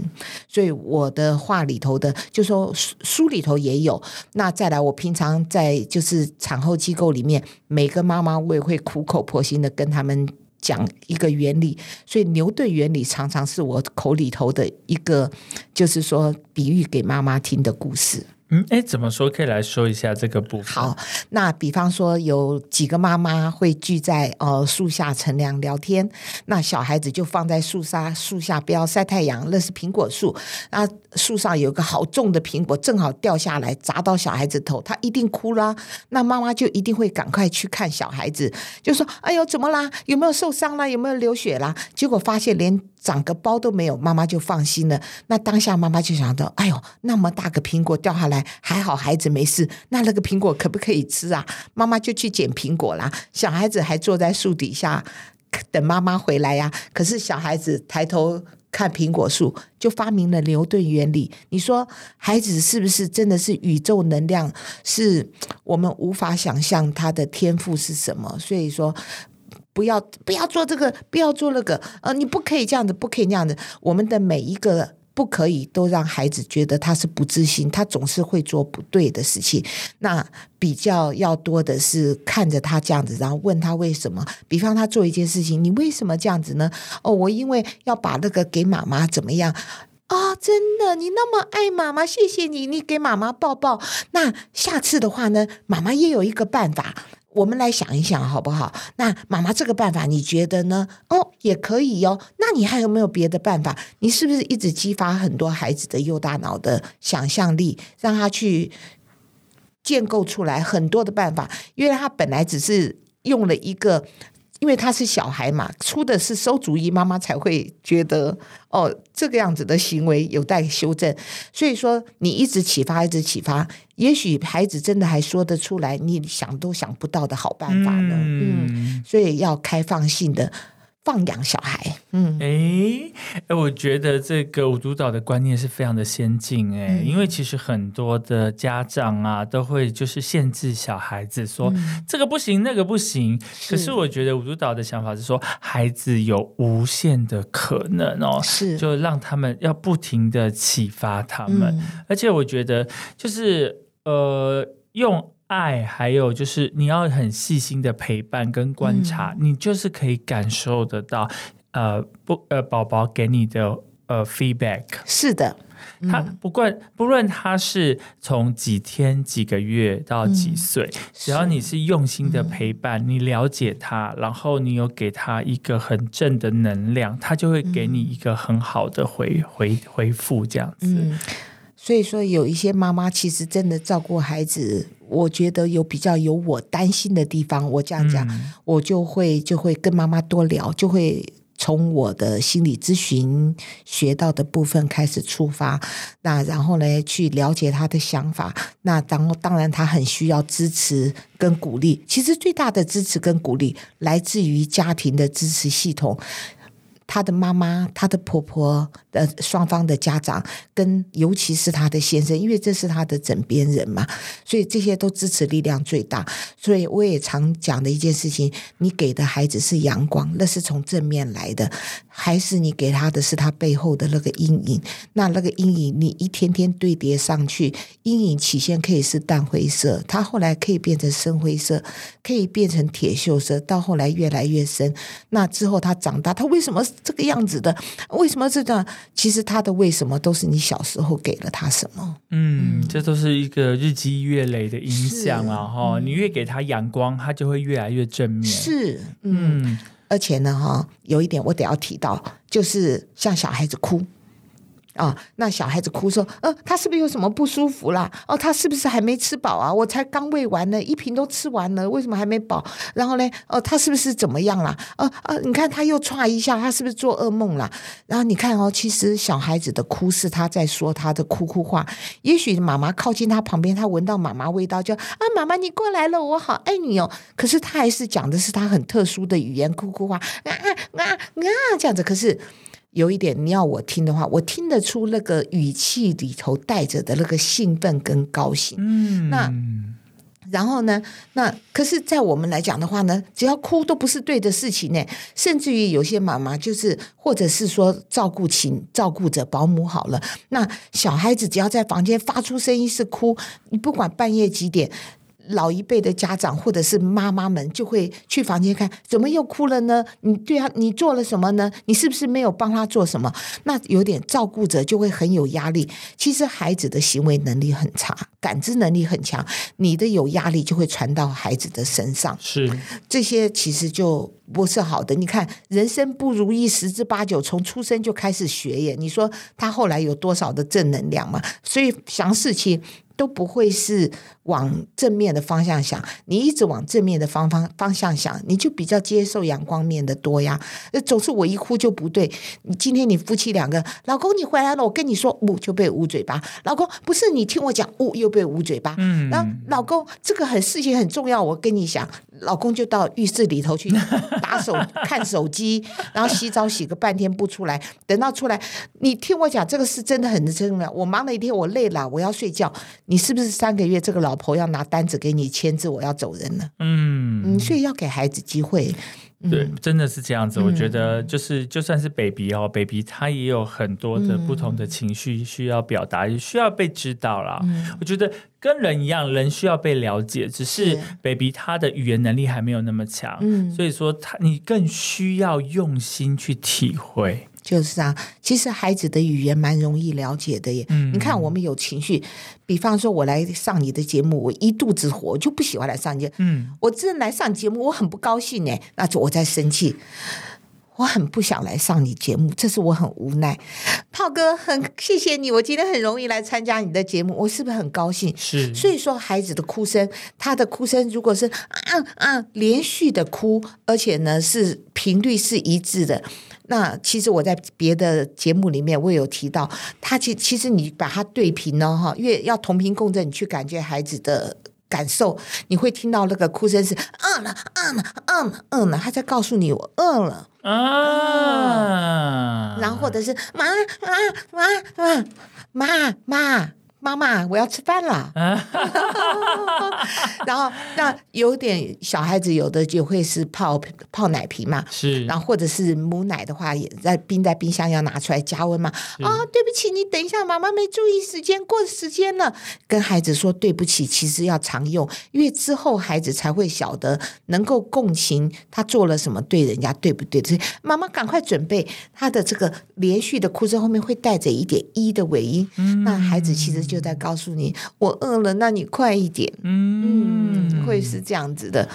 所以我的话里头的，就说书书里头也有。那再来，我平常在就是产后机构里面，每个妈妈我也会苦口婆心的跟他们。讲一个原理，所以牛顿原理常常是我口里头的一个，就是说比喻给妈妈听的故事。嗯，哎，怎么说？可以来说一下这个部分。好，那比方说有几个妈妈会聚在呃树下乘凉聊天，那小孩子就放在树下树下不要晒太阳，那是苹果树，那树上有个好重的苹果，正好掉下来砸到小孩子头，他一定哭啦。那妈妈就一定会赶快去看小孩子，就说：“哎呦，怎么啦？有没有受伤啦？有没有流血啦？”结果发现连长个包都没有，妈妈就放心了。那当下妈妈就想到：“哎呦，那么大个苹果掉下来，还好孩子没事。那那个苹果可不可以吃啊？”妈妈就去捡苹果啦。小孩子还坐在树底下等妈妈回来呀、可是小孩子抬头看苹果树，就发明了牛顿原理。你说孩子是不是真的是宇宙能量？是我们无法想象他的天赋是什么？所以说。不要不要做这个，不要做那个，呃，你不可以这样子，不可以那样子。我们的每一个不可以，都让孩子觉得他是不自信，他总是会做不对的事情。那比较要多的是看着他这样子，然后问他为什么。比方他做一件事情，你为什么这样子呢？哦，我因为要把那个给妈妈怎么样。啊、真的，你那么爱妈妈，谢谢你，你给妈妈抱抱。那下次的话呢，妈妈也有一个办法，我们来想一想好不好？那妈妈这个办法你觉得呢？哦，也可以哦。那你还有没有别的办法？你是不是一直激发很多孩子的右大脑的想象力，让他去建构出来很多的办法？因为他本来只是用了一个。因为他是小孩嘛，出的是馊主意，妈妈才会觉得哦，这个样子的行为有待修正。所以说，你一直启发，一直启发，也许孩子真的还说得出来你想都想不到的好办法呢。嗯嗯，所以要开放性的。放养小孩。嗯，哎哎，我觉得这个五督导的观念是非常的先进哎，因为其实很多的家长啊都会就是限制小孩子说这个不行那个不行，可是我觉得五督导的想法是说孩子有无限的可能哦，是。就让他们要不停的启发他们，而且我觉得就是呃用。爱，还有就是你要很细心的陪伴跟观察，你就是可以感受得到，呃，不，呃，宝宝给你的呃 feedback 是的，他不管不论他是从几天几个月到几岁，只要你是用心的陪伴，你了解他，然后你有给他一个很正的能量，他就会给你一个很好的回回回复，这样子。所以说，有一些妈妈其实真的照顾孩子，我觉得有比较有我担心的地方。我这样讲，我就会就会跟妈妈多聊，就会从我的心理咨询学到的部分开始出发。那然后呢，去了解他的想法。那当当然，他很需要支持跟鼓励。其实最大的支持跟鼓励来自于家庭的支持系统。她的妈妈、她的婆婆呃双方的家长，跟尤其是她的先生，因为这是她的枕边人嘛，所以这些都支持力量最大。所以我也常讲的一件事情：你给的孩子是阳光，那是从正面来的；还是你给他的是他背后的那个阴影？那那个阴影，你一天天堆叠上去，阴影起先可以是淡灰色，它后来可以变成深灰色，可以变成铁锈色，到后来越来越深。那之后他长大，他为什么？这个样子的，为什么这段？其实他的为什么都是你小时候给了他什么？嗯，这都是一个日积月累的影响啊！哈，你越给他阳光，他就会越来越正面。是，嗯，而且呢，哈，有一点我得要提到，就是像小孩子哭。啊，那小孩子哭说：“呃，他是不是有什么不舒服啦？哦，他是不是还没吃饱啊？我才刚喂完呢，一瓶都吃完了，为什么还没饱？然后呢，哦，他是不是怎么样啦？呃呃，你看他又歘一下，他是不是做噩梦啦？然后你看哦，其实小孩子的哭是他在说他的哭哭话。也许妈妈靠近他旁边，他闻到妈妈味道，就啊，妈妈你过来了，我好爱你哦。可是他还是讲的是他很特殊的语言，哭哭话啊啊啊这样子。可是。有一点，你要我听的话，我听得出那个语气里头带着的那个兴奋跟高兴。嗯，那然后呢？那可是，在我们来讲的话呢，只要哭都不是对的事情呢。甚至于有些妈妈就是，或者是说照顾请照顾着保姆好了，那小孩子只要在房间发出声音是哭，你不管半夜几点。老一辈的家长或者是妈妈们就会去房间看，怎么又哭了呢？你对啊，你做了什么呢？你是不是没有帮他做什么？那有点照顾者就会很有压力。其实孩子的行为能力很差，感知能力很强，你的有压力就会传到孩子的身上。是这些其实就不是好的。你看，人生不如意十之八九，从出生就开始学耶。你说他后来有多少的正能量嘛？所以想事情。都不会是往正面的方向想，你一直往正面的方方方向想，你就比较接受阳光面的多呀。总是我一哭就不对。你今天你夫妻两个，老公你回来了，我跟你说，呜就被捂嘴巴。老公不是你听我讲，呜又被捂嘴巴。嗯，然后老公这个很事情很重要，我跟你讲，老公就到浴室里头去打手 看手机，然后洗澡洗个半天不出来，等到出来，你听我讲，这个是真的很重要。我忙了一天，我累了，我要睡觉。你是不是三个月这个老婆要拿单子给你签字，我要走人了？嗯，嗯，所以要给孩子机会。对，真的是这样子。我觉得就是就算是 baby 哦，baby 他也有很多的不同的情绪需要表达，需要被知道啦。我觉得跟人一样，人需要被了解，只是 baby 他的语言能力还没有那么强，所以说他你更需要用心去体会。就是啊，其实孩子的语言蛮容易了解的耶。你看，我们有情绪，比方说，我来上你的节目，我一肚子火，我就不喜欢来上节目。嗯，我真来上节目，我很不高兴呢，那就我在生气，我很不想来上你节目，这是我很无奈。炮哥，很谢谢你，我今天很容易来参加你的节目，我是不是很高兴？是。所以说，孩子的哭声，他的哭声如果是啊啊连续的哭，而且呢是频率是一致的。那其实我在别的节目里面我有提到，他其其实你把它对平呢哈，越要同频共振，你去感觉孩子的感受，你会听到那个哭声是饿了，饿了，饿了，饿了，他在告诉你我饿了。啊，然后或者是妈妈妈妈妈妈妈妈，我要吃饭了。然后那有点小孩子有的就会是泡泡奶瓶嘛，是，然后或者是母奶的话，也在冰在冰箱要拿出来加温嘛。啊，对不起，你等一下，妈妈没注意时间，过时间了。跟孩子说对不起，其实要常用，因为之后孩子才会晓得能够共情他做了什么对人家对不对。所以妈妈赶快准备他的这个连续的哭声后面会带着一点一的尾音，那孩子其实就在告诉你我饿了，那你快一点。嗯，会是这样子的。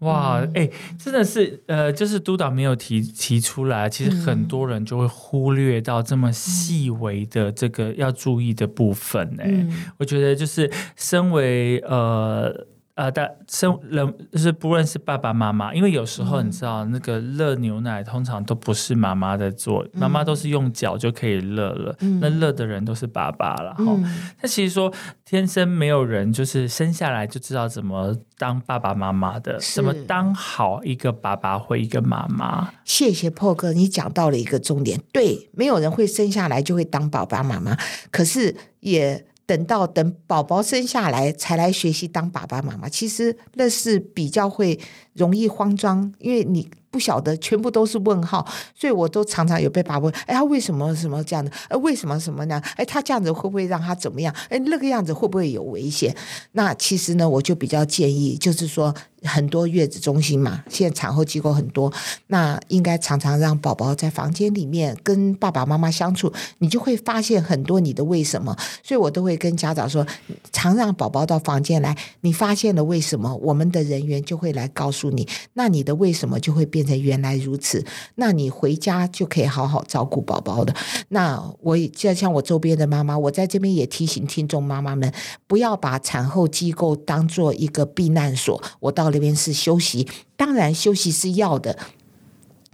哇，哎，真的是，呃，就是督导没有提提出来，其实很多人就会忽略到这么细微的这个要注意的部分。哎，我觉得就是身为呃。呃，但生人就是不论是爸爸妈妈，因为有时候你知道，那个热牛奶通常都不是妈妈在做，妈妈都是用脚就可以热了。那热的人都是爸爸了哈。那其实说天生没有人就是生下来就知道怎么当爸爸妈妈的，怎么当好一个爸爸或一个妈妈。谢谢破哥，你讲到了一个重点，对，没有人会生下来就会当爸爸妈妈，可是也。等到等宝宝生下来才来学习当爸爸妈妈，其实那是比较会容易慌张，因为你。不晓得，全部都是问号，所以我都常常有被爸爸问，哎，他为什么什么这样的？哎，为什么什么呢？哎，他这样子会不会让他怎么样？哎，那个样子会不会有危险？那其实呢，我就比较建议，就是说很多月子中心嘛，现在产后机构很多，那应该常常让宝宝在房间里面跟爸爸妈妈相处，你就会发现很多你的为什么。所以我都会跟家长说，常让宝宝到房间来，你发现了为什么，我们的人员就会来告诉你，那你的为什么就会变。变成原来如此，那你回家就可以好好照顾宝宝的。那我就像我周边的妈妈，我在这边也提醒听众妈妈们，不要把产后机构当做一个避难所。我到那边是休息，当然休息是要的。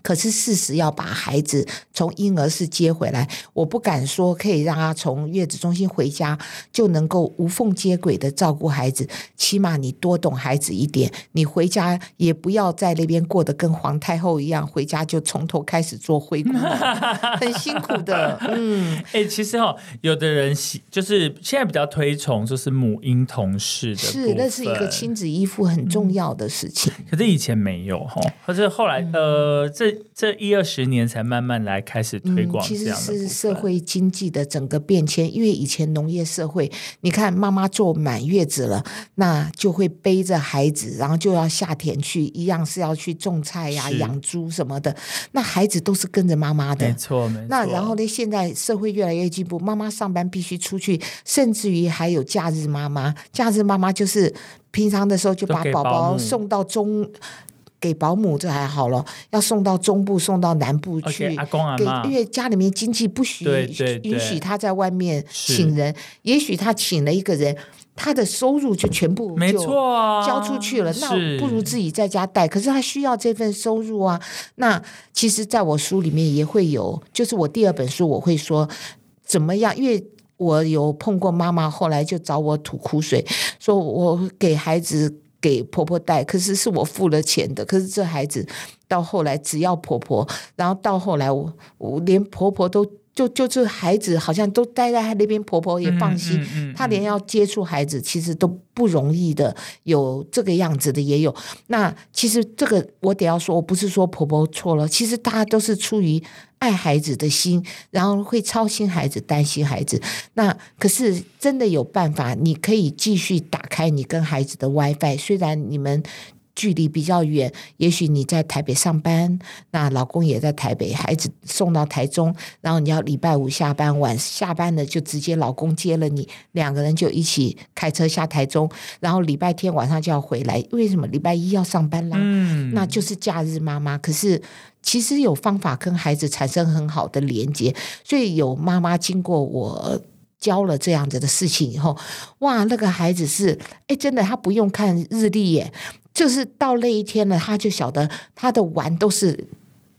可是事实要把孩子从婴儿室接回来，我不敢说可以让他从月子中心回家就能够无缝接轨的照顾孩子。起码你多懂孩子一点，你回家也不要在那边过得跟皇太后一样，回家就从头开始做灰姑娘，很辛苦的。嗯，哎，其实哈，有的人喜就是现在比较推崇就是母婴同事的，是那是一个亲子依附很重要的事情。可是以前没有哈，可是后来呃这。这一二十年才慢慢来开始推广，其实是社会经济的整个变迁。因为以前农业社会，你看妈妈坐满月子了，那就会背着孩子，然后就要下田去，一样是要去种菜呀、养猪什么的。那孩子都是跟着妈妈的，没错，没错。那然后呢？现在社会越来越进步，妈妈上班必须出去，甚至于还有假日妈妈。假日妈妈就是平常的时候就把宝宝送到中。给保姆这还好了，要送到中部、送到南部去，给因为家里面经济不许允许他在外面请人，也许他请了一个人，他的收入就全部没错交出去了，那不如自己在家带。可是他需要这份收入啊。那其实，在我书里面也会有，就是我第二本书我会说怎么样，因为我有碰过妈妈，后来就找我吐苦水，说我给孩子。给婆婆带，可是是我付了钱的。可是这孩子到后来只要婆婆，然后到后来我我连婆婆都就就这孩子好像都待在他那边，婆婆也放心。他连要接触孩子其实都不容易的，有这个样子的也有。那其实这个我得要说，我不是说婆婆错了，其实大家都是出于。爱孩子的心，然后会操心孩子、担心孩子。那可是真的有办法，你可以继续打开你跟孩子的 WiFi。虽然你们距离比较远，也许你在台北上班，那老公也在台北，孩子送到台中，然后你要礼拜五下班，晚下班了就直接老公接了你，两个人就一起开车下台中，然后礼拜天晚上就要回来。为什么礼拜一要上班啦？嗯，那就是假日妈妈。可是。其实有方法跟孩子产生很好的连接，所以有妈妈经过我教了这样子的事情以后，哇，那个孩子是哎，真的他不用看日历耶，就是到那一天了，他就晓得他的玩都是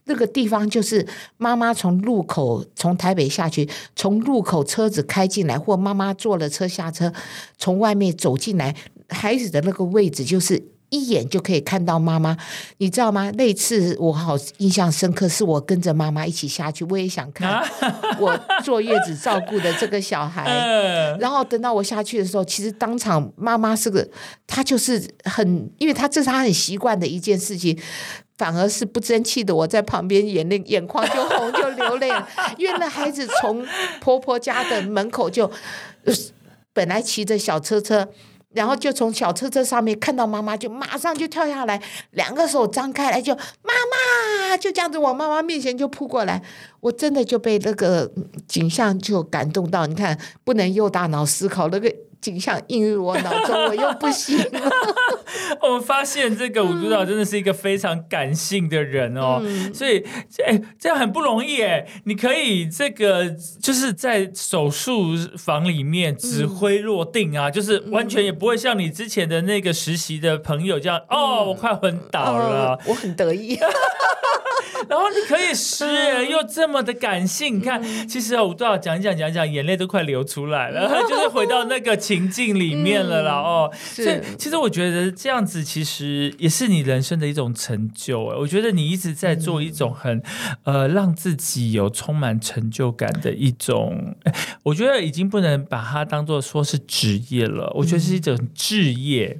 那个地方，就是妈妈从路口从台北下去，从路口车子开进来，或妈妈坐了车下车，从外面走进来。孩子的那个位置就是。一眼就可以看到妈妈，你知道吗？那次我好印象深刻，是我跟着妈妈一起下去，我也想看 我坐月子照顾的这个小孩。嗯然后等到我下去的时候，其实当场妈妈是个，她就是很，因为她这是她很习惯的一件事情，反而是不争气的。我在旁边眼泪眼眶就红就流泪了，因为那孩子从婆婆家的门口就，呃本来骑着小车车。然后就从小车车上面看到妈妈，就马上就跳下来，两个手张开来就妈妈，就这样子往妈妈面前就扑过来。我真的就被那个嗯景象就感动到，你看不能用大脑思考，那个景象映入我脑中，我又不行。我们发现这个吴督导真的是一个非常感性的人哦，嗯所以哎，这样很不容易哎。你可以这个就是在手术房里面指挥落定啊，就是完全也不会像你之前的那个实习的朋友这样，哦，我快昏倒了。哦我很得意。然后你可以诗嗯又这么的感性，你看，其实啊，武督导讲讲讲讲，眼泪都快流出来了，就是回到那个情境里面了啦。哦，所以其实我觉得这样子其实也是你人生的一种成就。哎，我觉得你一直在做一种很呃让自己有充满成就感的一种，哎 我觉得已经不能把它当做说是职业了，我觉得是一种置业。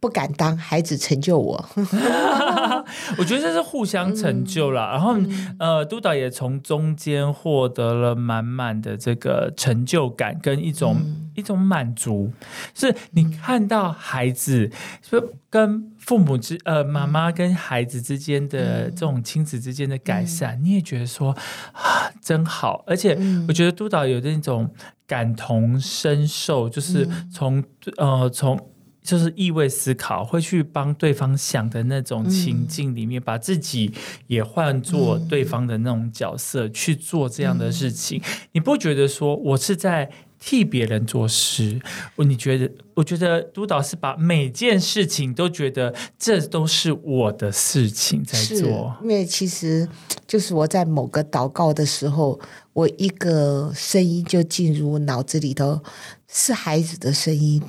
不敢当，孩子成就我。我觉得这是互相成就啦。然后，呃，督导也从中间获得了满满的这个成就感跟一种、一种满足，是你看到孩子就跟父母之呃妈妈跟孩子之间的这种亲子之间的改善，你也觉得说啊真好，而且我觉得督导有那种感同身受，就是从、呃从。就是意味思考，会去帮对方想的那种情境里面，把自己也换做对方的那种角色、去做这样的事情。你不觉得说我是在替别人做事？我你觉得？我觉得督导是把每件事情都觉得这都是我的事情在做。因为其实就是我在某个祷告的时候，我一个声音就进入脑子里头，是孩子的声音。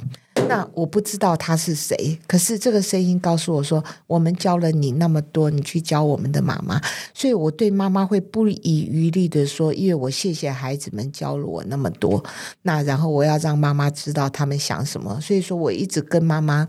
那我不知道他是谁，可是这个声音告诉我说：“我们教了你那么多，你去教我们的妈妈。”所以我对妈妈会不遗余力的说：“因为我谢谢孩子们教了我那么多，那然后我要让妈妈知道他们想什么。”所以说我一直跟妈妈，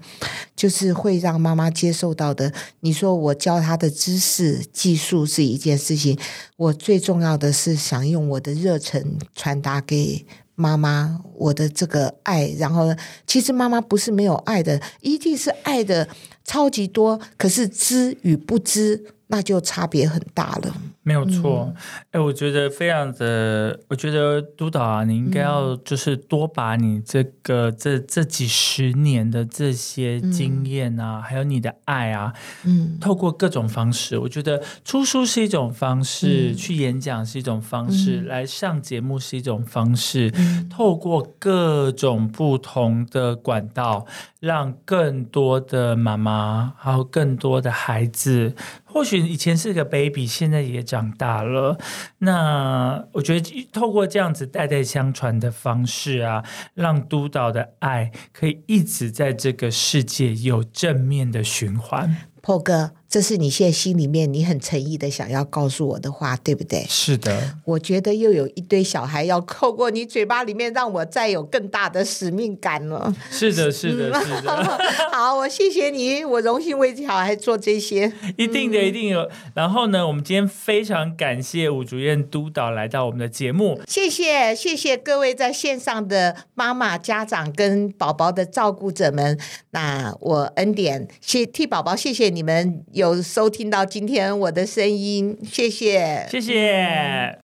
就是会让妈妈接受到的。你说我教她的知识、技术是一件事情，我最重要的是想用我的热忱传达给。妈妈，我的这个爱，然后其实妈妈不是没有爱的，一定是爱的超级多，可是知与不知，那就差别很大了。没有错，哎、我觉得非常的，我觉得督导啊，你应该要就是多把你这个、这这几十年的这些经验啊，还有你的爱啊，嗯，透过各种方式，我觉得出书是一种方式，去演讲是一种方式，来上节目是一种方式，透过各种不同的管道，让更多的妈妈，还有更多的孩子，或许以前是个 baby，现在也长大了。那我觉得透过这样子代代相传的方式啊，让督导的爱可以一直在这个世界有正面的循环。破哥，这是你现在心里面你很诚意的想要告诉我的话，对不对？是的，我觉得又有一堆小孩要透过你嘴巴里面，让我再有更大的使命感了。是的，是的，是的，好，我谢谢你，我荣幸为小孩做这些。一定的，一定有。然后呢，我们今天非常感谢吴主任督导来到我们的节目。谢谢，谢谢各位在线上的妈妈、家长跟宝宝的照顾者们。那我恩典，谢替宝宝，谢谢你们有收听到今天我的声音，谢谢。谢谢。